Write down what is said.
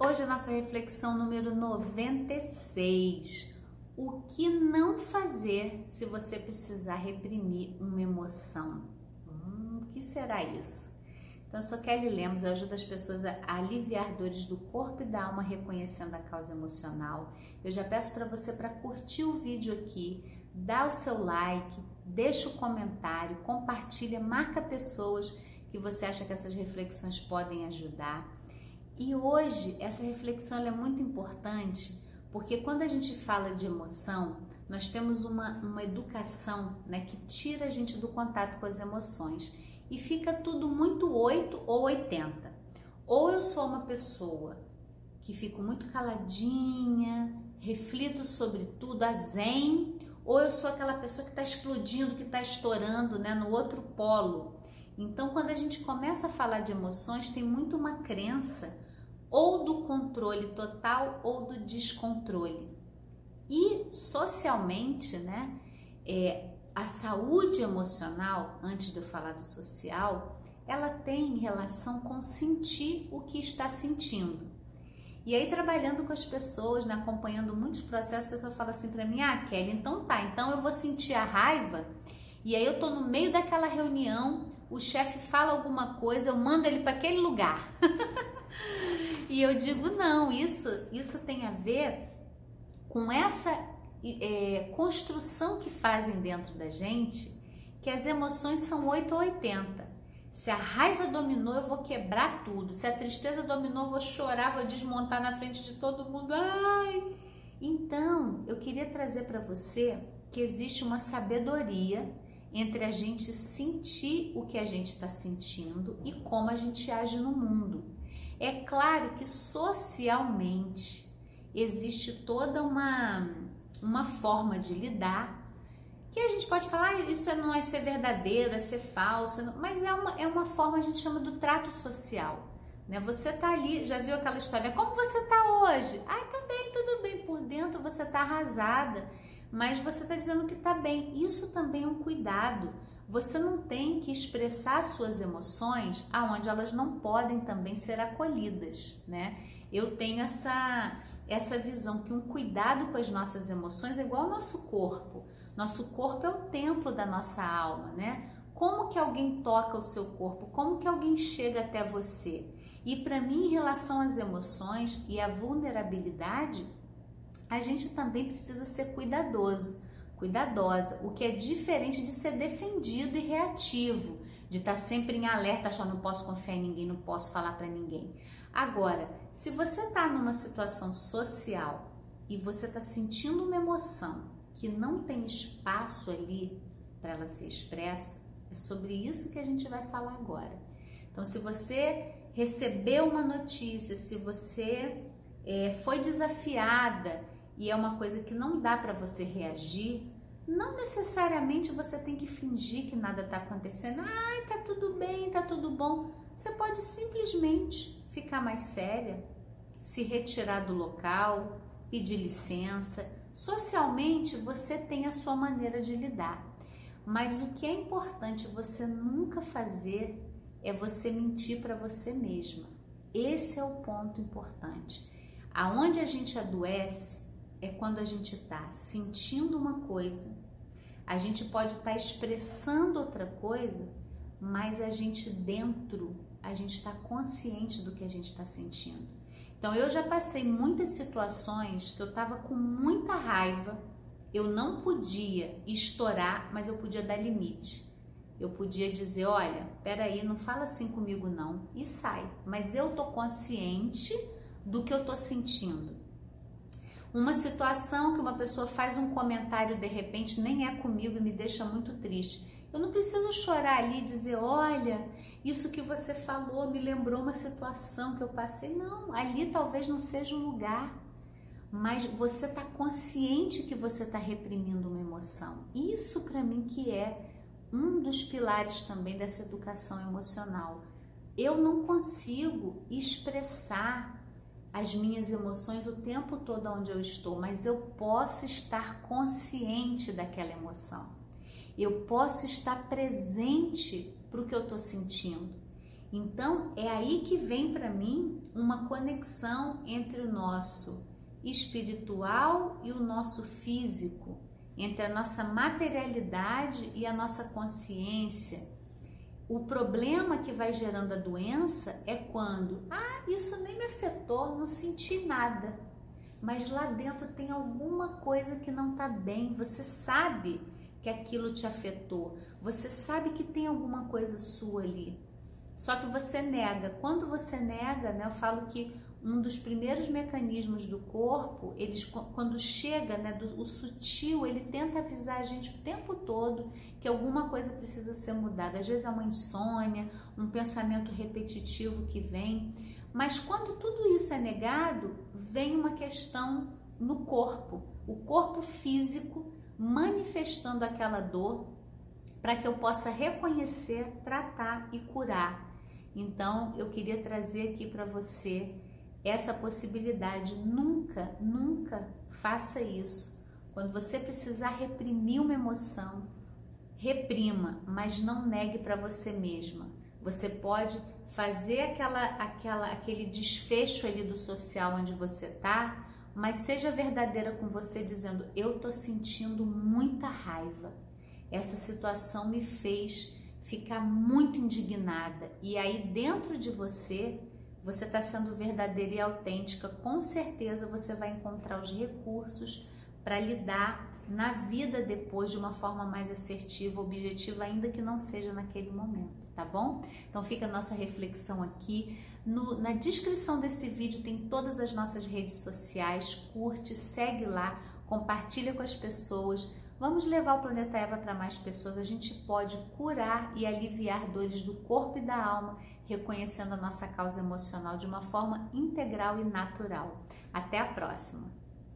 Hoje a nossa reflexão número 96. O que não fazer se você precisar reprimir uma emoção? Hum, o que será isso? Então, eu sou Kelly Lemos, eu ajudo as pessoas a aliviar dores do corpo e da alma reconhecendo a causa emocional. Eu já peço para você para curtir o vídeo aqui, dá o seu like, deixa o comentário, compartilha, marca pessoas que você acha que essas reflexões podem ajudar. E hoje essa reflexão é muito importante porque quando a gente fala de emoção, nós temos uma, uma educação né, que tira a gente do contato com as emoções e fica tudo muito 8 ou 80. Ou eu sou uma pessoa que fico muito caladinha, reflito sobre tudo, a zen, ou eu sou aquela pessoa que está explodindo, que está estourando né, no outro polo. Então, quando a gente começa a falar de emoções, tem muito uma crença ou do controle total ou do descontrole. E socialmente, né, é, a saúde emocional, antes de eu falar do social, ela tem relação com sentir o que está sentindo. E aí, trabalhando com as pessoas, né, acompanhando muitos processos, a pessoa fala assim para mim: Ah, Kelly, então tá, então eu vou sentir a raiva, e aí eu tô no meio daquela reunião, o chefe fala alguma coisa, eu mando ele para aquele lugar. E eu digo, não, isso, isso tem a ver com essa é, construção que fazem dentro da gente, que as emoções são 8 ou 80. Se a raiva dominou, eu vou quebrar tudo. Se a tristeza dominou, eu vou chorar, vou desmontar na frente de todo mundo. Ai! Então, eu queria trazer para você que existe uma sabedoria entre a gente sentir o que a gente está sentindo e como a gente age no mundo. É claro que socialmente existe toda uma, uma forma de lidar que a gente pode falar, ah, isso não é ser verdadeiro, é ser falso, mas é uma, é uma forma, a gente chama do trato social. Né? Você tá ali, já viu aquela história, como você tá hoje? Ai, tá bem, tudo bem, por dentro você tá arrasada, mas você tá dizendo que tá bem. Isso também é um cuidado você não tem que expressar suas emoções aonde elas não podem também ser acolhidas, né? Eu tenho essa essa visão que um cuidado com as nossas emoções é igual ao nosso corpo. Nosso corpo é o templo da nossa alma, né? Como que alguém toca o seu corpo? Como que alguém chega até você? E para mim, em relação às emoções e à vulnerabilidade, a gente também precisa ser cuidadoso cuidadosa, o que é diferente de ser defendido e reativo, de estar tá sempre em alerta, achando não posso confiar em ninguém, não posso falar para ninguém. Agora, se você está numa situação social e você está sentindo uma emoção que não tem espaço ali para ela ser expressa, é sobre isso que a gente vai falar agora. Então, se você recebeu uma notícia, se você é, foi desafiada e é uma coisa que não dá para você reagir, não necessariamente você tem que fingir que nada está acontecendo. Ai, tá tudo bem, tá tudo bom. Você pode simplesmente ficar mais séria, se retirar do local, pedir licença. Socialmente você tem a sua maneira de lidar. Mas o que é importante você nunca fazer é você mentir para você mesma. Esse é o ponto importante. Aonde a gente adoece é quando a gente está sentindo uma coisa, a gente pode estar tá expressando outra coisa, mas a gente dentro, a gente está consciente do que a gente está sentindo. Então eu já passei muitas situações que eu estava com muita raiva, eu não podia estourar, mas eu podia dar limite. Eu podia dizer, olha, peraí, não fala assim comigo não, e sai. Mas eu tô consciente do que eu tô sentindo. Uma situação que uma pessoa faz um comentário de repente nem é comigo e me deixa muito triste. Eu não preciso chorar ali e dizer, olha, isso que você falou me lembrou uma situação que eu passei. Não, ali talvez não seja o lugar. Mas você está consciente que você está reprimindo uma emoção. Isso para mim que é um dos pilares também dessa educação emocional. Eu não consigo expressar as minhas emoções o tempo todo onde eu estou, mas eu posso estar consciente daquela emoção. Eu posso estar presente para o que eu estou sentindo. Então é aí que vem para mim uma conexão entre o nosso espiritual e o nosso físico, entre a nossa materialidade e a nossa consciência. O problema que vai gerando a doença é quando, ah, isso nem me afetou, não senti nada. Mas lá dentro tem alguma coisa que não está bem. Você sabe que aquilo te afetou. Você sabe que tem alguma coisa sua ali. Só que você nega. Quando você nega, né, eu falo que um dos primeiros mecanismos do corpo, eles quando chega, né, do, o sutil, ele tenta avisar a gente o tempo todo que alguma coisa precisa ser mudada. Às vezes é uma insônia, um pensamento repetitivo que vem, mas quando tudo isso é negado, vem uma questão no corpo, o corpo físico manifestando aquela dor para que eu possa reconhecer, tratar e curar. Então, eu queria trazer aqui para você essa possibilidade. Nunca, nunca faça isso. Quando você precisar reprimir uma emoção, reprima, mas não negue para você mesma. Você pode fazer aquela, aquela, aquele desfecho ali do social onde você tá, mas seja verdadeira com você dizendo: eu tô sentindo muita raiva. Essa situação me fez ficar muito indignada. E aí dentro de você você está sendo verdadeira e autêntica, com certeza você vai encontrar os recursos para lidar na vida depois de uma forma mais assertiva, objetiva, ainda que não seja naquele momento, tá bom? Então fica a nossa reflexão aqui. No, na descrição desse vídeo tem todas as nossas redes sociais, curte, segue lá, compartilha com as pessoas. Vamos levar o planeta Eva para mais pessoas. A gente pode curar e aliviar dores do corpo e da alma reconhecendo a nossa causa emocional de uma forma integral e natural. Até a próxima!